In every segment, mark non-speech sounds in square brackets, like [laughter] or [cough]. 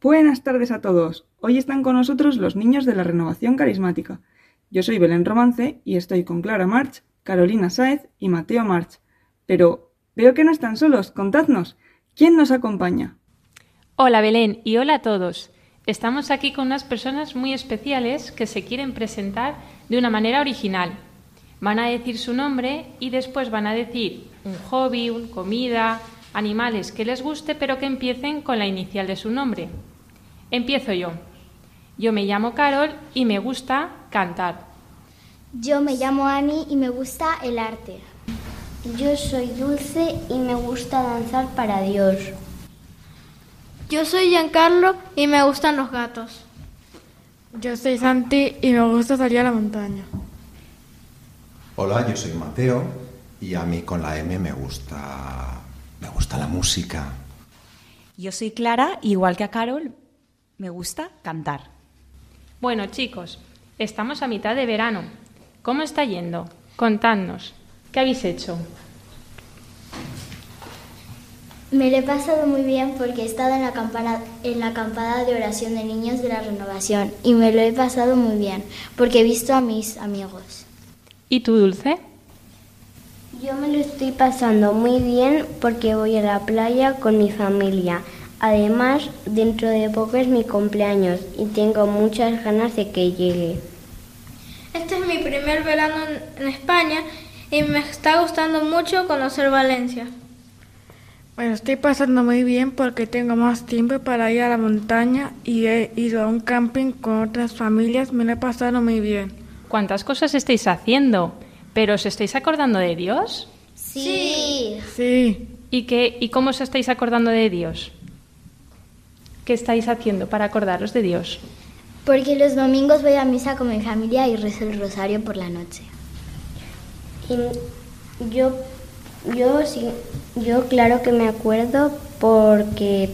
Buenas tardes a todos. Hoy están con nosotros los niños de la Renovación Carismática. Yo soy Belén Romance y estoy con Clara March, Carolina Sáez y Mateo March. Pero veo que no están solos. Contadnos, ¿quién nos acompaña? Hola Belén y hola a todos. Estamos aquí con unas personas muy especiales que se quieren presentar de una manera original. Van a decir su nombre y después van a decir un hobby, un comida, animales que les guste, pero que empiecen con la inicial de su nombre. Empiezo yo. Yo me llamo Carol y me gusta cantar. Yo me llamo Ani y me gusta el arte. Yo soy Dulce y me gusta danzar para Dios. Yo soy Giancarlo y me gustan los gatos. Yo soy Santi y me gusta salir a la montaña. Hola, yo soy Mateo y a mí con la M me gusta me gusta la música. Yo soy Clara, igual que a Carol, me gusta cantar. Bueno chicos, estamos a mitad de verano. ¿Cómo está yendo? Contadnos. ¿Qué habéis hecho? Me lo he pasado muy bien porque he estado en la, campana- en la acampada de oración de niños de la renovación y me lo he pasado muy bien porque he visto a mis amigos. ¿Y tú, Dulce? Yo me lo estoy pasando muy bien porque voy a la playa con mi familia. Además, dentro de poco es mi cumpleaños y tengo muchas ganas de que llegue. Este es mi primer verano en- España y me está gustando mucho conocer Valencia. Me lo estoy pasando muy bien porque tengo más tiempo para ir a la montaña y he ido a un camping con otras familias. Me lo he pasado muy bien. ¿Cuántas cosas estáis haciendo? ¿Pero os estáis acordando de Dios? Sí. Sí, ¿Y, qué, ¿Y cómo os estáis acordando de Dios? ¿Qué estáis haciendo para acordaros de Dios? Porque los domingos voy a misa con mi familia y rezo el rosario por la noche. yo, yo, sí, yo claro que me acuerdo porque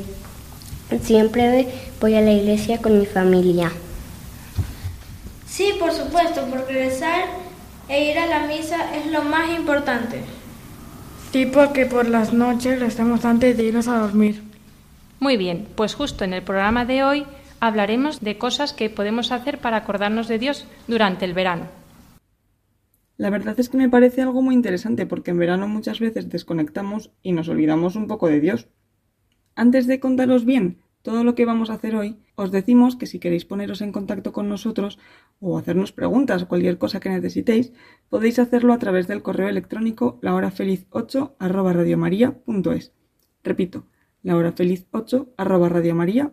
siempre voy a la iglesia con mi familia. Sí, por supuesto, porque rezar e ir a la misa es lo más importante. sí porque por las noches lo estamos antes de irnos a dormir. Muy bien, pues justo en el programa de hoy hablaremos de cosas que podemos hacer para acordarnos de Dios durante el verano. La verdad es que me parece algo muy interesante porque en verano muchas veces desconectamos y nos olvidamos un poco de Dios. Antes de contaros bien todo lo que vamos a hacer hoy, os decimos que si queréis poneros en contacto con nosotros o hacernos preguntas o cualquier cosa que necesitéis, podéis hacerlo a través del correo electrónico lahorafeliz8 arroba. Repito, lahorafeliz8 arroba.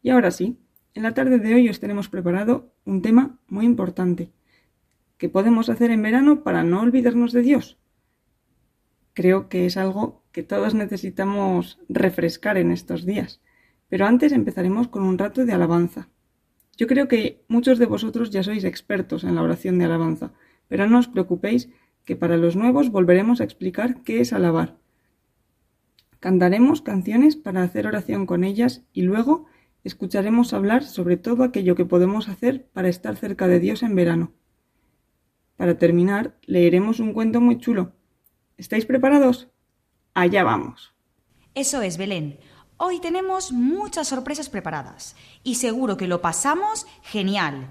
Y ahora sí, en la tarde de hoy os tenemos preparado un tema muy importante. ¿Qué podemos hacer en verano para no olvidarnos de Dios? Creo que es algo que todos necesitamos refrescar en estos días. Pero antes empezaremos con un rato de alabanza. Yo creo que muchos de vosotros ya sois expertos en la oración de alabanza, pero no os preocupéis que para los nuevos volveremos a explicar qué es alabar. Cantaremos canciones para hacer oración con ellas y luego escucharemos hablar sobre todo aquello que podemos hacer para estar cerca de Dios en verano. Para terminar, leeremos un cuento muy chulo. ¿Estáis preparados? Allá vamos. Eso es, Belén. Hoy tenemos muchas sorpresas preparadas y seguro que lo pasamos genial.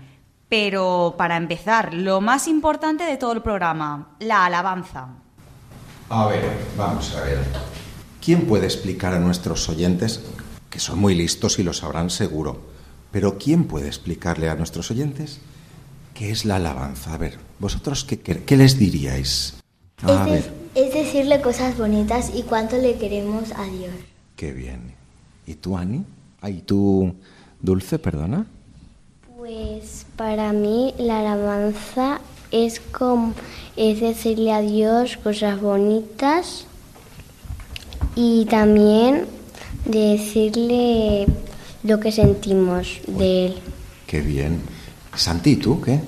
Pero para empezar, lo más importante de todo el programa, la alabanza. A ver, vamos a ver. ¿Quién puede explicar a nuestros oyentes, que son muy listos y lo sabrán seguro, pero quién puede explicarle a nuestros oyentes qué es la alabanza? A ver, vosotros qué, qué- qué les diríais? A es, ver, de- es decirle cosas bonitas y cuánto le queremos a Dios. qué bien. ¿Y tú, Ani? Ay, tú, Dulce, perdona. Pues para mí la alabanza es como es decirle a Dios cosas bonitas y también decirle lo que sentimos de él. Qué bien. Santi, ¿y tú qué?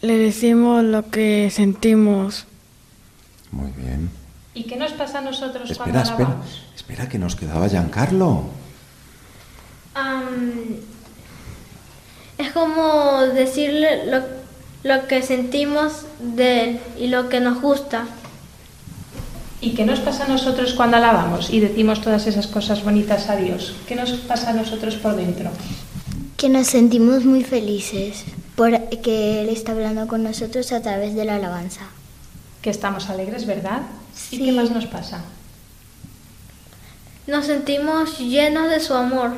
Le decimos lo que sentimos. Muy bien. ¿Y qué nos pasa a nosotros Espera, cuando espera. alabamos? Espera, que nos quedaba Giancarlo. Am, es como decirle lo, lo que sentimos de él y lo que nos gusta. ¿Y qué nos pasa a nosotros cuando alabamos y decimos todas esas cosas bonitas a Dios? ¿Qué nos pasa a nosotros por dentro? Que nos sentimos muy felices porque Él está hablando con nosotros a través de la alabanza. Que estamos alegres, ¿verdad? ¿Y qué más nos pasa? Nos sentimos llenos de su amor.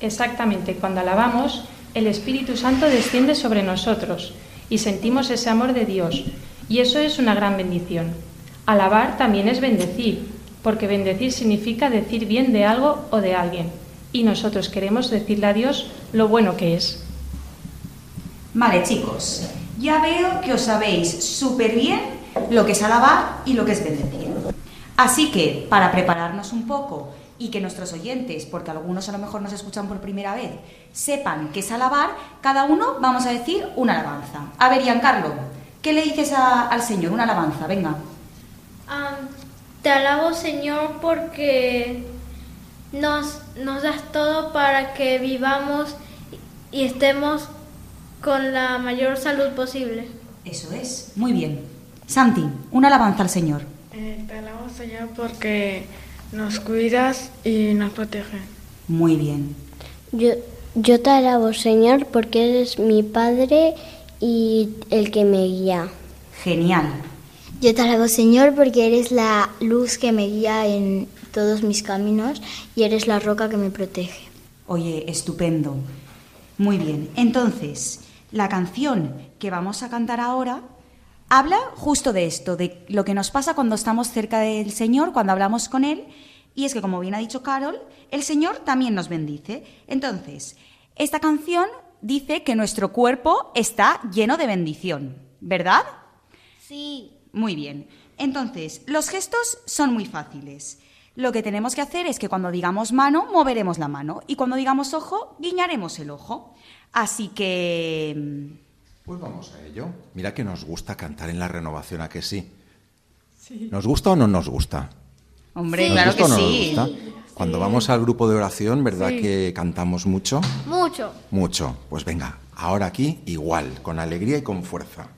Exactamente, cuando alabamos, el Espíritu Santo desciende sobre nosotros y sentimos ese amor de Dios. Y eso es una gran bendición. Alabar también es bendecir, porque bendecir significa decir bien de algo o de alguien. Y nosotros queremos decirle a Dios lo bueno que es. Vale, chicos, ya veo que os sabéis súper bien lo que es alabar y lo que es bendecir. Así que, para prepararnos un poco y que nuestros oyentes, porque algunos a lo mejor nos escuchan por primera vez, sepan qué es alabar, cada uno vamos a decir una alabanza. A ver, Giancarlo, ¿qué le dices a- al Señor? Una alabanza, venga. Te alabo Señor porque nos, nos das todo para que vivamos y estemos con la mayor salud posible. Eso es, muy bien. Santi, una alabanza al Señor. Eh, te alabo, Señor, porque nos cuidas y nos proteges. Muy bien. Yo, yo te alabo, Señor, porque eres mi Padre y el que me guía. Genial. Yo te alabo, Señor, porque eres la luz que me guía en todos mis caminos y eres la roca que me protege. Oye, estupendo. Muy bien. Entonces, la canción que vamos a cantar ahora habla justo de esto, de lo que nos pasa cuando estamos cerca del Señor, cuando hablamos con Él. Y es que, como bien ha dicho Carol, el Señor también nos bendice. Entonces, esta canción dice que nuestro cuerpo está lleno de bendición, ¿verdad? Sí. Muy bien. Entonces, los gestos son muy fáciles. Lo que tenemos que hacer es que cuando digamos mano, moveremos la mano. Y cuando digamos ojo, guiñaremos el ojo. Así que... Pues vamos a ello. Mira que nos gusta cantar en la renovación, ¿a que sí? ¿Nos gusta o no nos gusta? Hombre, ¿Nos claro gusta que o no sí. nos gusta? Cuando vamos al grupo de oración, ¿verdad Sí. que cantamos mucho? Mucho. Mucho. Pues venga, ahora aquí igual, con alegría y con fuerza.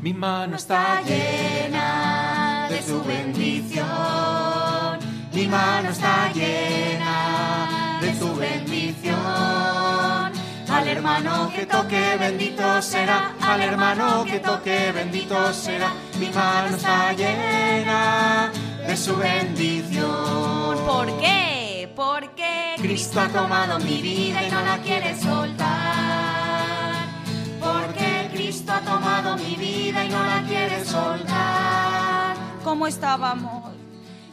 Mi mano está llena de su bendición. Mi mano está llena de su bendición. Al hermano que toque bendito será, al hermano que toque bendito será. Mi mano está llena de su bendición. ¿Por qué? Porque Cristo ha tomado mi vida y no la quiere soltar. Porque Cristo ha tomado mi vida y no la quiere soltar. ¿Cómo estábamos?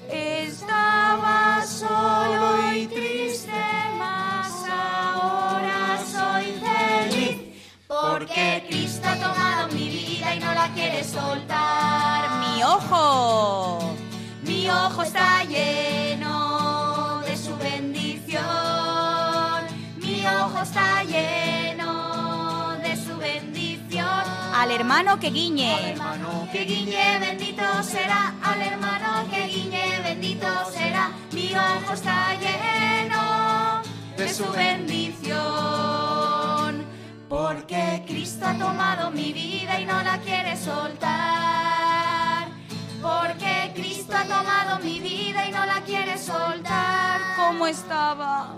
Estaba solo y triste, mas ahora soy feliz. Porque Cristo ha tomado mi vida y no la quiere soltar. Mi ojo. Mi ojo está lleno de su bendición. Mi ojo está lleno de su bendición. Al hermano que Al guiñe. hermano que guiñe bendito será, al hermano que guiñe bendito será. Mi ojo está lleno de su bendición. Porque Cristo ha tomado mi vida y no la quiere soltar. Porque Cristo ha tomado mi vida y no la quiere soltar. ¿Cómo estaba?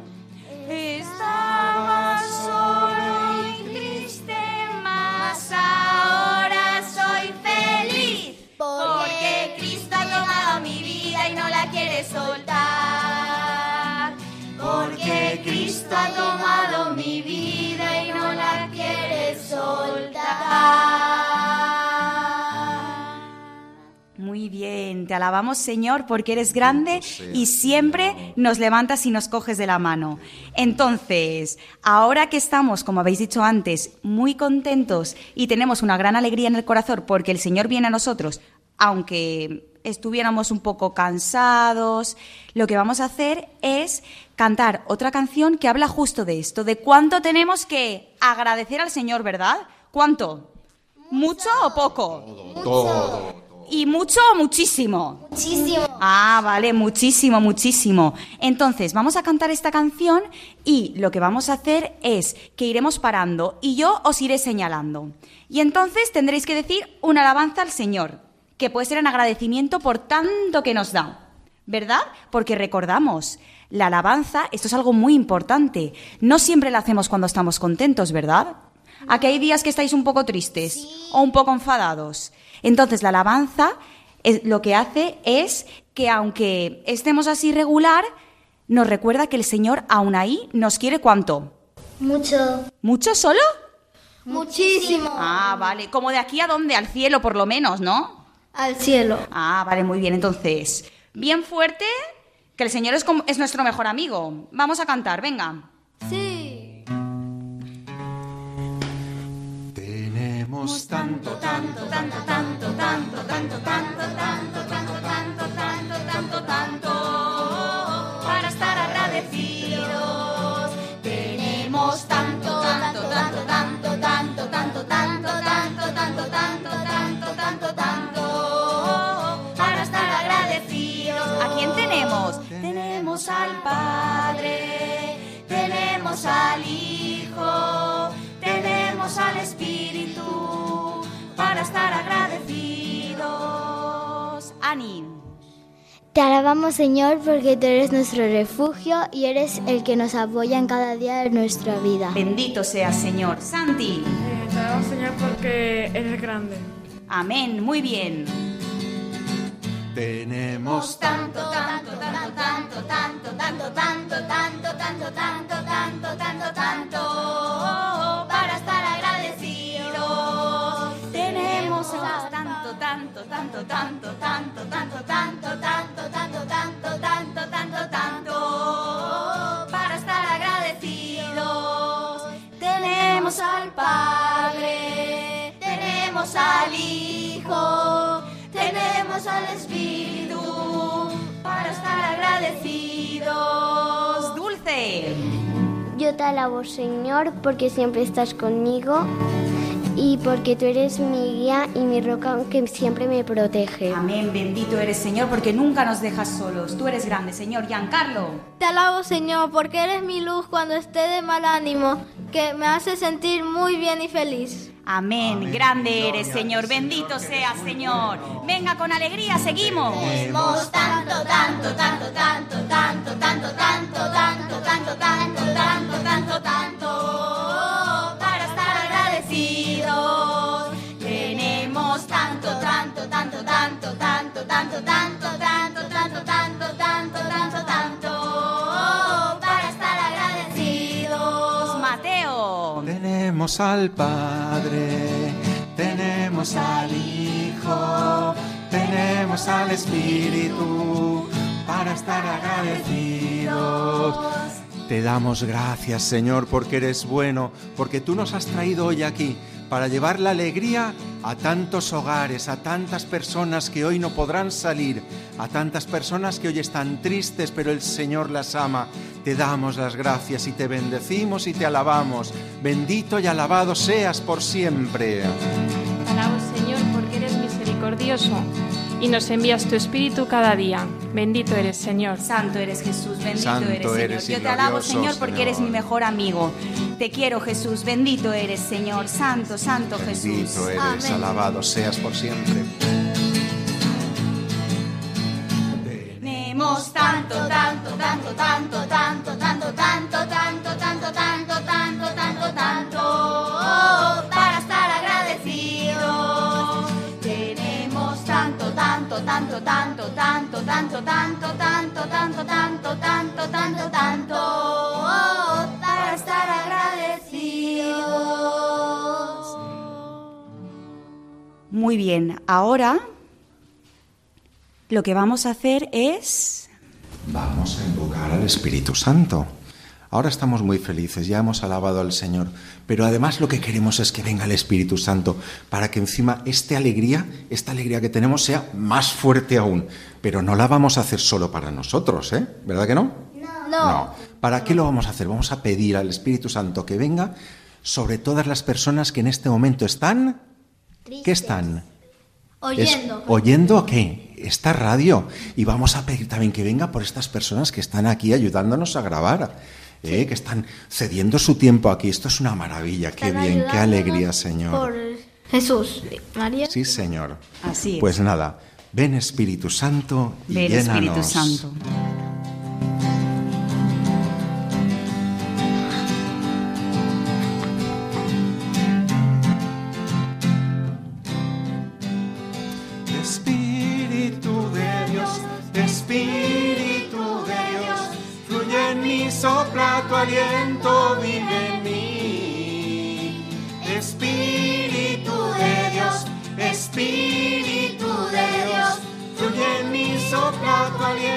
Estaba solo y triste, mas ahora soy feliz. Porque Cristo ha tomado mi vida y no la quiere soltar. Porque Cristo ha tomado mi vida Muy bien, te alabamos Señor porque eres grande sea, y siempre nos levantas y nos coges de la mano. Entonces, ahora que estamos, como habéis dicho antes, muy contentos y tenemos una gran alegría en el corazón porque el Señor viene a nosotros aunque estuviéramos un poco cansados, lo que vamos a hacer es cantar otra canción que habla justo de esto, de cuánto tenemos que agradecer al Señor, ¿verdad? ¿Cuánto? ¿Mucho o poco? Todo. ¿Y mucho o muchísimo? Muchísimo. Ah, vale, muchísimo, muchísimo. Entonces, vamos a cantar esta canción y lo que vamos a hacer es que iremos parando y yo os iré señalando. Y entonces tendréis que decir una alabanza al Señor, que puede ser en agradecimiento por tanto que nos da. ¿Verdad? Porque recordamos, la alabanza, esto es algo muy importante. No siempre la hacemos cuando estamos contentos, ¿verdad? ¿A que hay días que estáis un poco tristes o un poco enfadados? Entonces, la alabanza es- lo que hace es que aunque estemos así regular, nos recuerda que el Señor aún ahí nos quiere cuánto. Mucho. ¿Mucho solo? Muchísimo. Ah, vale. Como de aquí a dónde? Al cielo, por lo menos, ¿no? Al cielo. Ah, vale, muy bien. Entonces, bien fuerte, que el Señor es, como- es nuestro mejor amigo. Vamos a cantar, venga. Sí. Tenemos tanto, tanto, tanto, tanto, tanto, tanto, tanto, tanto, tanto, tanto, tanto, tanto, tanto, para estar agradecidos. Tenemos tanto, tanto, tanto, tanto, tanto, tanto, tanto, tanto, tanto, tanto, tanto, tanto, tanto, para estar agradecidos. ¿A quién tenemos? Tenemos al Padre, tenemos al Hijo, tenemos al Espíritu para estar agradecidos. Ani. Te alabamos, Señor, porque tú eres nuestro refugio y eres el que nos apoya en cada día de nuestra vida. Bendito sea Señor. Santi. Eh, te alabo, Señor, porque eres grande. Amén. Muy bien. Tenemos Tanto, tanto, tanto, tanto, tanto, tanto, tanto, tanto, tanto, tanto, tanto, tanto, tanto, tanto, tanto, tanto, tanto, tanto, tanto, tanto, tanto, tanto, tanto, tanto, tanto, para estar agradecidos. Tenemos al Padre, tenemos al Hijo, tenemos al Espíritu para estar agradecidos. Dulce. Yo te alabo, Señor, porque siempre estás conmigo y porque tú eres mi guía y mi roca que siempre me protege. Amén, bendito eres Señor, porque nunca nos dejas solos. Tú eres grande, Señor. Giancarlo. Te alabo, Señor, porque eres mi luz cuando esté de mal ánimo, que me hace sentir muy bien y feliz. Amén, grande eres, Señor. Bendito seas, Señor. Venga, con alegría, seguimos. Tenemos tanto, tanto, tanto, tanto, tanto, tanto, tanto, tanto, tanto, tanto, tanto, tanto, tanto, Tenemos al Padre, tenemos al Hijo, tenemos al Espíritu para estar agradecidos. Te damos gracias, Señor, porque eres bueno, porque tú nos has traído hoy aquí para llevar la alegría a tantos hogares, a tantas personas que hoy no podrán salir, a tantas personas que hoy están tristes, pero el Señor las ama. Te damos las gracias y te bendecimos y te alabamos. Bendito y alabado seas por siempre. Te alabo, Señor, porque eres misericordioso y nos envías tu Espíritu cada día. Bendito eres, Señor. Santo eres Jesús, bendito Santo eres, Señor. eres Yo te alabo, Señor, porque Señor. eres mi mejor amigo. Te quiero, Jesús. Bendito eres, Señor. Santo, santo Jesús. Bendito eres, Amén. alabado seas por siempre. Tenemos tanto, tanto, tanto, tanto, tanto, tanto, tanto, tanto, tanto, tanto, tanto, tanto, tanto, para estar agradecidos. Tenemos tanto, tanto, tanto, tanto, tanto, tanto, tanto, tanto, tanto, tanto, tanto, tanto, tanto, para estar agradecidos. Muy bien, ahora lo que vamos a hacer es... Vamos a invocar al Espíritu Santo. Ahora estamos muy felices, ya hemos alabado al Señor, pero además lo que queremos es que venga el Espíritu Santo para que encima esta alegría, esta alegría que tenemos sea más fuerte aún. Pero no la vamos a hacer solo para nosotros, ¿eh? ¿Verdad que no? No. ¿Para qué lo vamos a hacer? Vamos a pedir al Espíritu Santo que venga sobre todas las personas que en este momento están... ¿Qué están? Oyendo. Es- ¿Oyendo qué? Esta radio. Y vamos a pedir también que venga por estas personas que están aquí ayudándonos a grabar, ¿eh? que están cediendo su tiempo aquí. Esto es una maravilla. Qué bien, qué alegría, Señor. Por Jesús. María. Sí, Señor. Así es. Pues nada, ven Espíritu Santo y Ven Espíritu. Santo. Aliento, vive en mí. Espíritu de Dios, Espíritu de Dios, fluye en mí, sopla tu aliento,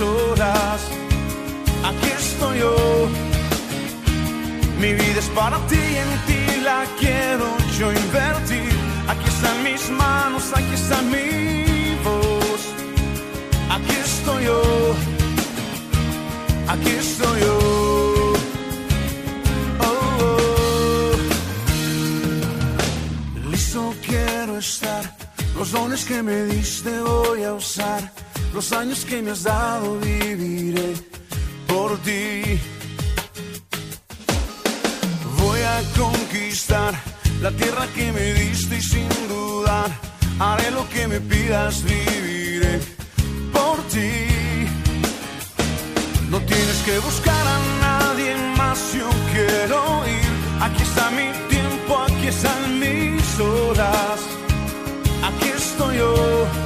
horas. Aquí estoy yo. Mi vida es para ti y en ti la quiero yo invertir. Aquí están mis manos, aquí está mi voz. Aquí estoy yo. Aquí estoy yo. Oh, oh. Listo quiero estar. Los dones que me diste voy a usar. Los años que me has dado viviré por ti. Voy a conquistar la tierra que me diste y sin dudar haré lo que me pidas, viviré por ti. No tienes que buscar a nadie más, yo quiero ir. Aquí está mi tiempo, aquí están mis horas. Aquí estoy yo.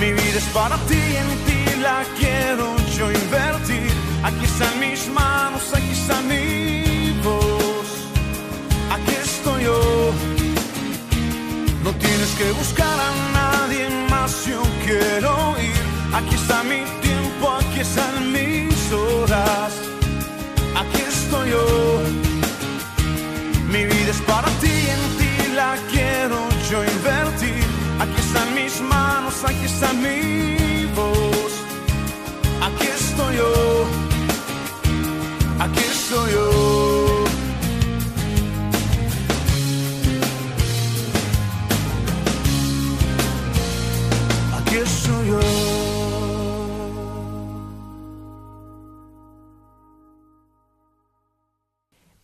Mi vida es para ti, en ti la quiero yo invertir. Aquí están mis manos, aquí está mi voz. Aquí estoy yo. No tienes que buscar a nadie más, yo quiero ir. Aquí está mi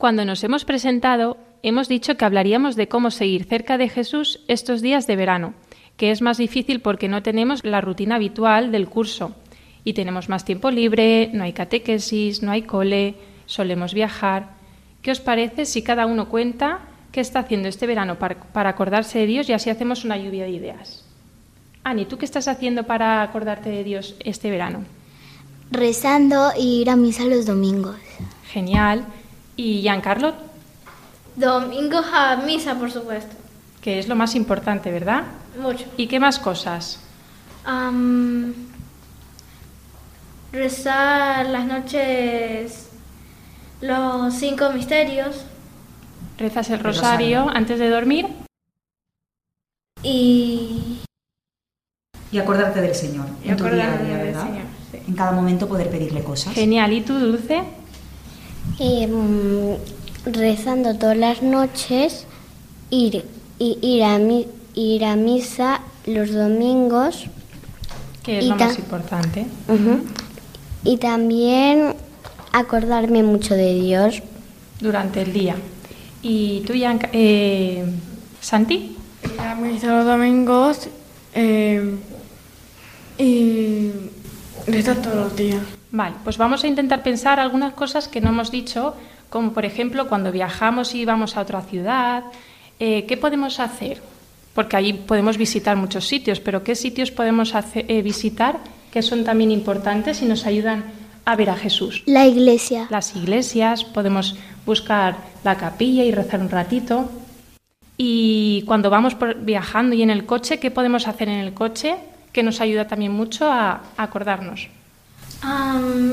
Cuando nos hemos presentado, hemos dicho que hablaríamos de cómo seguir cerca de Jesús estos días de verano, que es más difícil porque no tenemos la rutina habitual del curso y tenemos más tiempo libre, no hay catequesis, no hay cole, solemos viajar. ¿Qué os parece si cada uno cuenta qué está haciendo este verano para, para acordarse de Dios y así hacemos una lluvia de ideas. Ani, ¿tú qué estás haciendo para acordarte de Dios este verano? Rezando y ir a misa los domingos. Genial. ¿Y Giancarlo? Domingos a misa, por supuesto. Que es lo más importante, ¿verdad? Mucho. ¿Y qué más cosas? Am, rezar las noches los cinco misterios ¿Rezas el rosario antes de dormir? y Y acordarte del Señor Y en tu día a día, ¿verdad? Señor, sí. En cada momento poder pedirle cosas. Genial. ¿Y tú, Dulce? Em, rezando todas las noches, ir, y- ir, a, mi- ir a misa los domingos Que es lo más importante. y también acordarme mucho de Dios. Durante el día. ¿Y tú, Gianca- eh, Santi? Ir a misa los domingos eh, y rezar todos los días. Vale, pues vamos a intentar pensar algunas cosas que no hemos dicho, como por ejemplo cuando viajamos y vamos a otra ciudad, eh, ¿qué podemos hacer? Porque allí podemos visitar muchos sitios, pero ¿qué sitios podemos eh, visitar que son también importantes y nos ayudan a ver a Jesús? La iglesia. Las iglesias, podemos buscar la capilla y rezar un ratito. Y cuando vamos por- viajando y en el coche, ¿qué podemos hacer en el coche? Que nos ayuda también mucho a- a acordarnos. Am,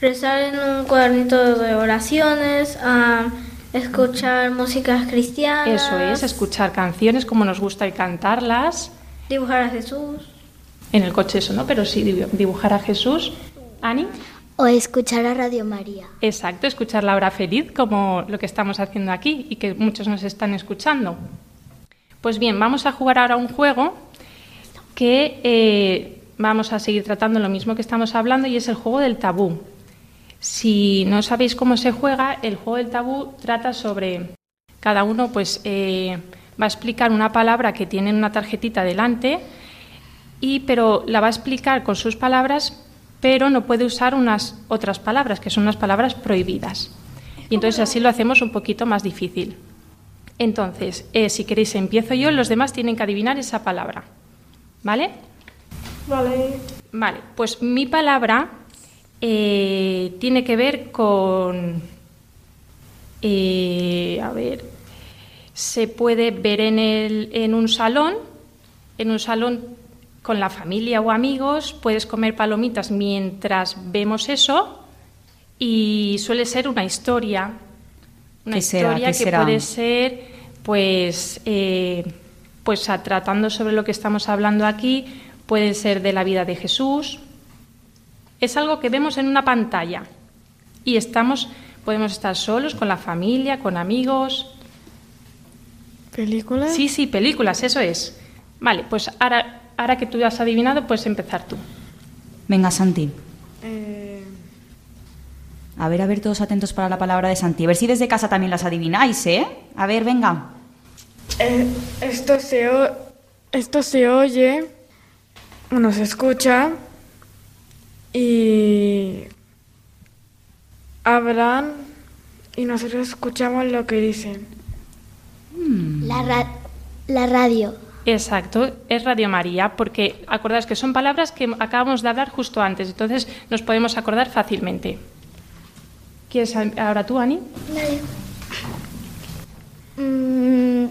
rezar en un cuadernito de oraciones, am, escuchar músicas cristianas, Eso es, escuchar canciones como nos gusta y cantarlas. dibujar a Jesús. En el coche eso, ¿no? Pero sí dibu- dibujar a Jesús. Ani. O escuchar a Radio María. Exacto, escuchar la hora feliz como lo que estamos haciendo aquí y que muchos nos están escuchando. Pues bien, vamos a jugar ahora un juego que eh, vamos a seguir tratando lo mismo que estamos hablando y es el juego del tabú. Si no sabéis cómo se juega, el juego del tabú trata sobre cada uno pues eh, va a explicar una palabra que tiene en una tarjetita delante y pero la va a explicar con sus palabras, pero no puede usar unas otras palabras que son unas palabras prohibidas. Y entonces así lo hacemos un poquito más difícil. Entonces, eh, si queréis empiezo yo, los demás tienen que adivinar esa palabra. ¿Vale? Vale. Vale, pues mi palabra eh, tiene que ver con... eh, a ver, se puede ver en, el, en un salón, en un salón con la familia o amigos, puedes comer palomitas mientras vemos eso y suele ser una historia, una ¿Qué será? historia ¿Qué que será? puede ser, pues, eh, pues a- tratando sobre lo que estamos hablando aquí, puede ser de la vida de Jesús. Es algo que vemos en una pantalla y estamos, podemos estar solos con la familia, con amigos. ¿Películas? Sí, sí, películas, eso es. Vale, pues ahora, ahora que tú has adivinado, puedes empezar tú. Venga, Santi. Eh, A ver, a ver, todos atentos para la palabra de Santi. A ver si desde casa también las adivináis, ¿eh? A ver, venga. eh, esto, se o- esto se oye, se escucha y hablan y nosotros escuchamos lo que dicen. La, ra- la radio. Exacto, es Radio María, porque acordaos que son palabras que acabamos de hablar justo antes, entonces nos podemos acordar fácilmente. ¿Quieres ahora tú, Ani? Mm,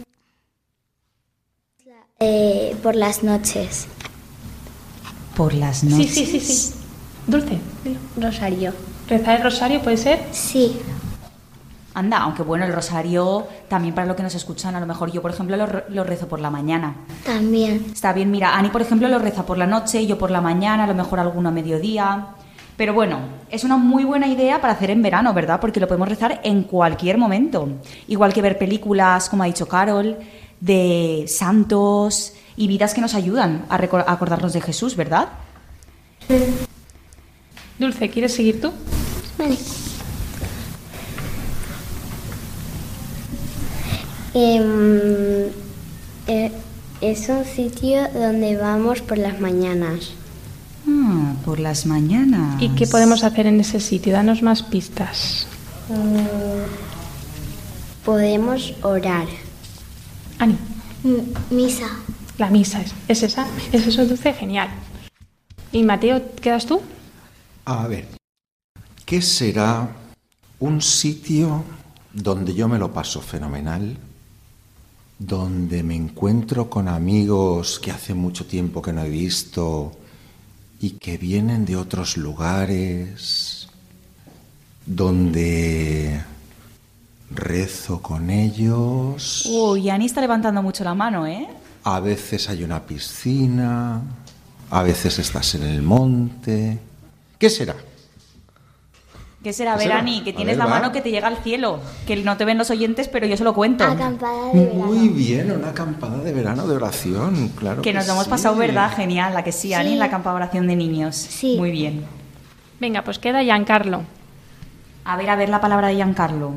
eh, por las noches. Por las Sí, noches. sí, sí, sí. Dulce, dilo. Rosario. ¿Rezar el rosario puede ser? Sí. Anda, aunque bueno, el rosario también para lo que nos escuchan, a lo mejor yo, por ejemplo, lo, lo rezo por la mañana. También. Está bien, mira, Ani, por ejemplo, lo reza por la noche, yo por la mañana, a lo mejor alguno a mediodía. Pero bueno, es una muy buena idea para hacer en verano, ¿verdad? Porque lo podemos rezar en cualquier momento. Igual que ver películas, como ha dicho Carol, de santos y vidas que nos ayudan a, a acordarnos de Jesús, ¿verdad? Dulce, ¿quieres seguir tú? Vale. Em, eh, es un sitio donde vamos por las mañanas. Ah, por las mañanas. ¿Y qué podemos hacer en ese sitio? Danos más pistas. Podemos orar. Ani, misa. La misa es, es esa, es eso dulce, genial. Y Mateo, ¿quedas tú? A ver, ¿qué será un sitio donde yo me lo paso fenomenal? Donde me encuentro con amigos que hace mucho tiempo que no he visto y que vienen de otros lugares, donde rezo con ellos. Uy, Ani está levantando mucho la mano, ¿eh? A veces hay una piscina, a veces estás en el monte. ¿Qué será? ¿Qué será, ¿Qué será? Verani? Que tienes ver, la va. mano que te llega al cielo. Que no te ven los oyentes, pero yo se lo cuento. Acampada de verano. Muy bien, una acampada de verano de oración, claro. Que nos lo hemos pasado, ¿verdad? Genial, la que sí, Ani, Sí. en la campa de oración de niños. Sí. Muy bien. Venga, pues queda Giancarlo. A ver, a ver la palabra de Giancarlo.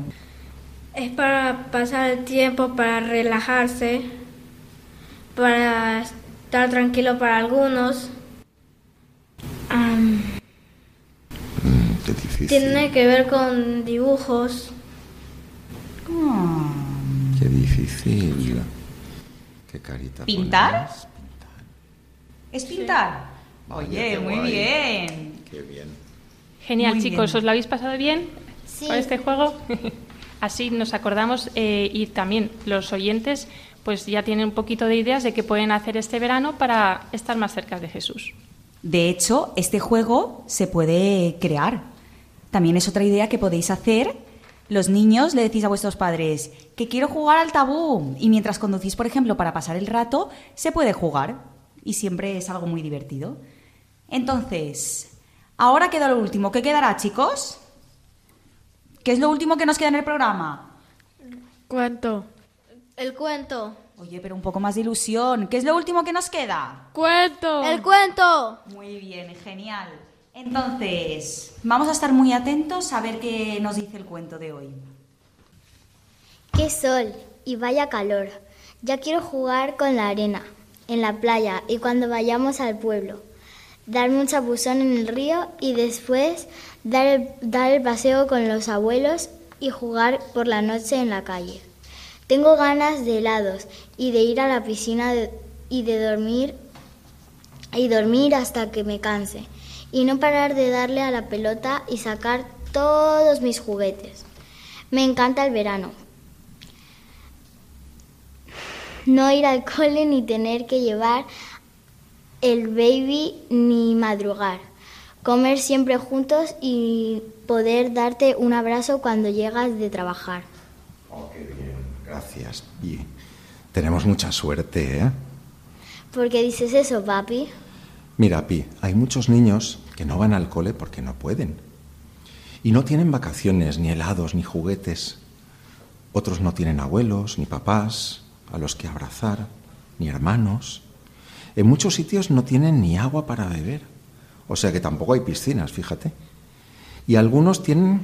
Es para pasar el tiempo, para relajarse, para estar tranquilo para algunos. Am, Mm, qué difícil. tiene que ver con dibujos. Qué difícil. Qué carita. ¿Pintar? pones. ¿Es pintar? Oye, muy guay. bien. Qué bien. Genial, Muy chicos, bien. ¿os lo habéis pasado bien Sí. con este juego? [laughs] Así nos acordamos eh, y también los oyentes pues ya tienen un poquito de ideas de qué pueden hacer este verano para estar más cerca de Jesús. De hecho, este juego se puede crear. También es otra idea que podéis hacer. Los niños le decís a vuestros padres que quiero jugar al tabú y mientras conducís, por ejemplo, para pasar el rato, se puede jugar y siempre es algo muy divertido. Entonces, ahora queda lo último. ¿Qué quedará, chicos? ¿Qué es lo último que nos queda en el programa? Cuento. El cuento. Oye, pero un poco más de ilusión. ¿Qué es lo último que nos queda? Cuento. El cuento. Muy bien, genial. Entonces, vamos a estar muy atentos a ver qué nos dice el cuento de hoy. Qué sol y vaya calor. Ya quiero jugar con la arena, en la playa y cuando vayamos al pueblo. Darme un chapuzón en el río y después dar el, dar el paseo con los abuelos y jugar por la noche en la calle. Tengo ganas de helados y de ir a la piscina y de dormir y dormir hasta que me canse y no parar de darle a la pelota y sacar todos mis juguetes. Me encanta el verano. No ir al cole ni tener que llevar el baby ni madrugar. Comer siempre juntos y poder darte un abrazo cuando llegas de trabajar. Bien. Gracias, Pi. Tenemos mucha suerte, ¿eh? ¿Por qué dices eso, papi? Mira, Pi, hay muchos niños que no van al cole porque no pueden. Y no tienen vacaciones, ni helados, ni juguetes. Otros no tienen abuelos, ni papás a los que abrazar, ni hermanos. En muchos sitios no tienen ni agua para beber. O sea que tampoco hay piscinas, fíjate. Y algunos tienen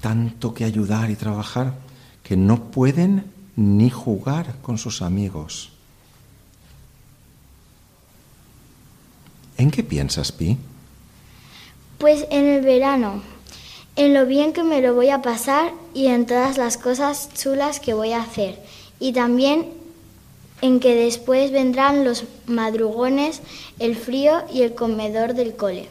tanto que ayudar y trabajar que no pueden ni jugar con sus amigos. ¿En qué piensas, Pi? Pues en el verano, en lo bien que me lo voy a pasar y en todas las cosas chulas que voy a hacer. Y también en que después vendrán los madrugones, el frío y el comedor del cole.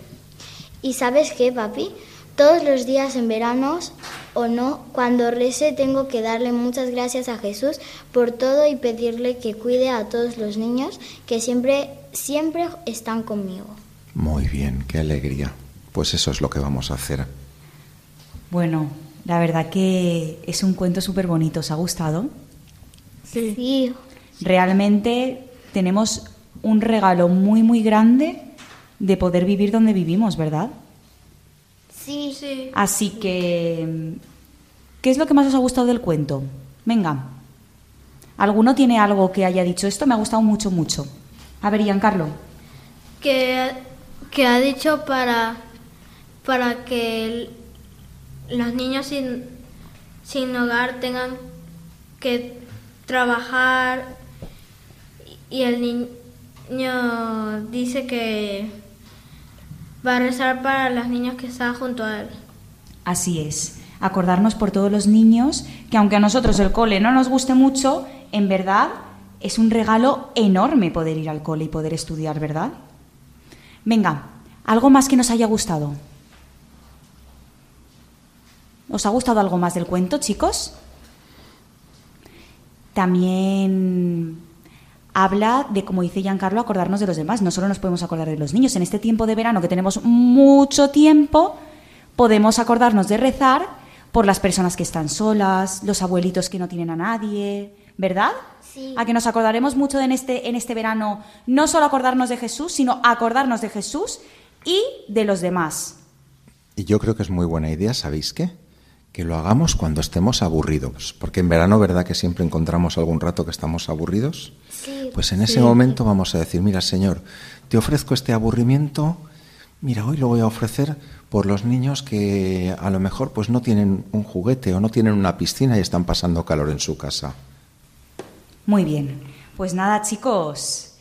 ¿Y sabes qué, papi? Todos los días en veranos o no, cuando rece tengo que darle muchas gracias a Jesús por todo y pedirle que cuide a todos los niños que siempre, siempre están conmigo. Muy bien, qué alegría. Pues eso es lo que vamos a hacer. Bueno, la verdad que es un cuento súper bonito. ¿Os ha gustado? Sí. Sí, Realmente tenemos un regalo muy, muy grande de poder vivir donde vivimos, ¿verdad? Sí, Sí. Así que, ¿qué es lo que más os ha gustado del cuento? Venga. ¿Alguno tiene algo que haya dicho esto? Me ha gustado mucho, mucho. A ver, Giancarlo. Que, que ha dicho para, para que el- los niños sin, sin hogar tengan que trabajar y el ni- niño dice que va a rezar para los niños que están junto a él. Así es. Acordarnos por todos los niños que aunque a nosotros el cole no nos guste mucho, en verdad es un regalo enorme poder ir al cole y poder estudiar, ¿verdad? Venga, algo más que nos haya gustado. ¿Os ha gustado algo más del cuento, chicos? También habla de, como dice Giancarlo, acordarnos de los demás. No solo nos podemos acordar de los niños. En este tiempo de verano, que tenemos mucho tiempo, podemos acordarnos de rezar por las personas que están solas, los abuelitos que no tienen a nadie, ¿verdad? Sí. A que nos acordaremos mucho en este, en este verano, no solo acordarnos de Jesús, sino acordarnos de Jesús y de los demás. Y yo creo que es muy buena idea, ¿sabéis qué? Que lo hagamos cuando estemos aburridos. Porque en verano, ¿verdad que siempre encontramos algún rato que estamos aburridos? Pues en ese momento vamos a decir, mira Señor, te ofrezco este aburrimiento, mira, hoy lo voy a ofrecer por los niños que a lo mejor pues no tienen un juguete o no tienen una piscina y están pasando calor en su casa. Muy bien. Pues nada, chicos.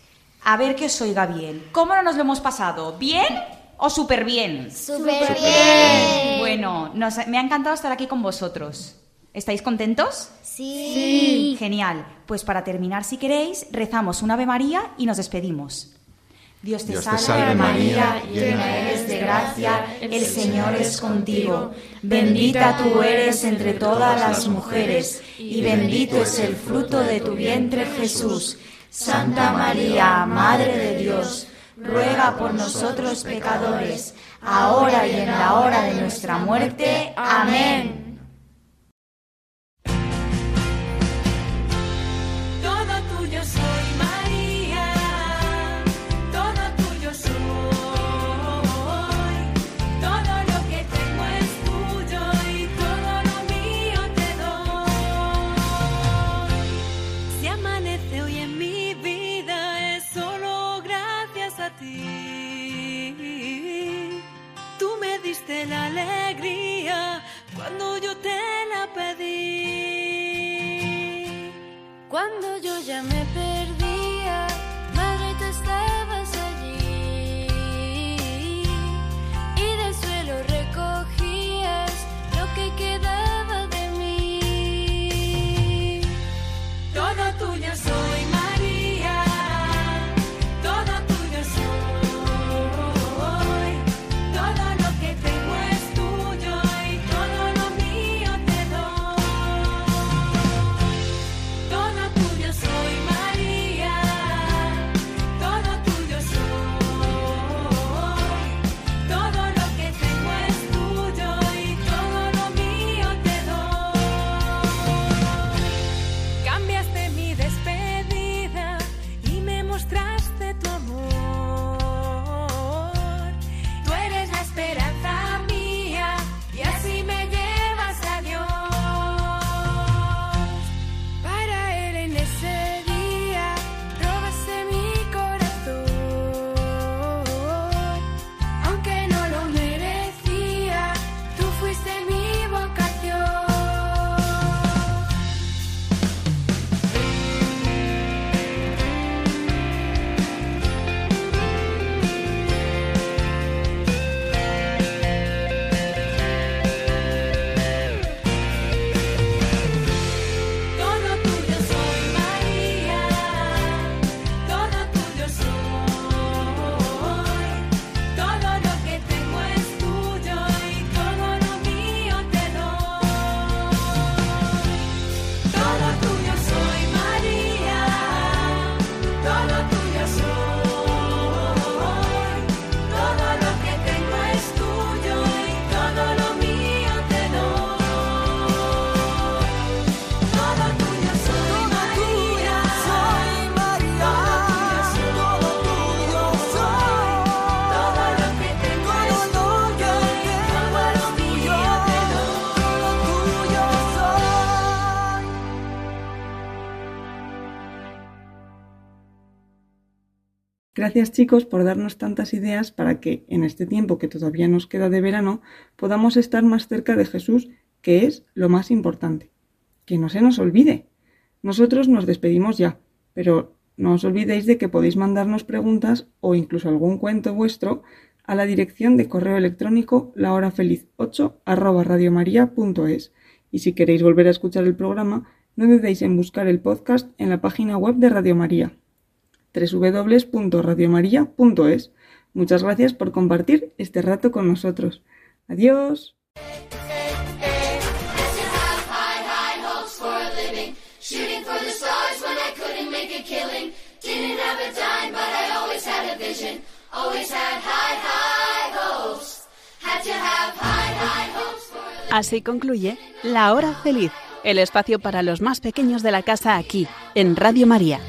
A ver que os oiga bien. ¿Cómo no nos lo hemos pasado? ¿Bien o súper bien? Súper bien. Bueno, nos- me ha encantado estar aquí con vosotros. ¿Estáis contentos? Sí. Genial. Pues para terminar, si queréis, rezamos un Ave María y nos despedimos. Dios te, Dios te salve, María, llena eres de gracia, el Señor es contigo. Bendita tú eres entre todas las mujeres, y bendito es el fruto de tu vientre, Jesús. Santa María, Madre de Dios, ruega por nosotros pecadores, ahora y en la hora de nuestra muerte. Amén. Diste la alegría cuando yo te la pedí. Cuando yo ya me perdía, gracias chicos por darnos tantas ideas para que en este tiempo que todavía nos queda de verano podamos estar más cerca de Jesús, que es lo más importante. Que no se nos olvide. Nosotros nos despedimos ya, pero no os olvidéis de que podéis mandarnos preguntas o incluso algún cuento vuestro a la dirección de correo electrónico lahorafeliz8 arroba radiomaria.es. Y si queréis volver a escuchar el programa, no dudéis en buscar el podcast en la página web de Radio María www.radiomaria.es. Muchas gracias por compartir este rato con nosotros. Adiós. Así concluye La Hora Feliz, el espacio para los más pequeños de la casa aquí, en Radio María.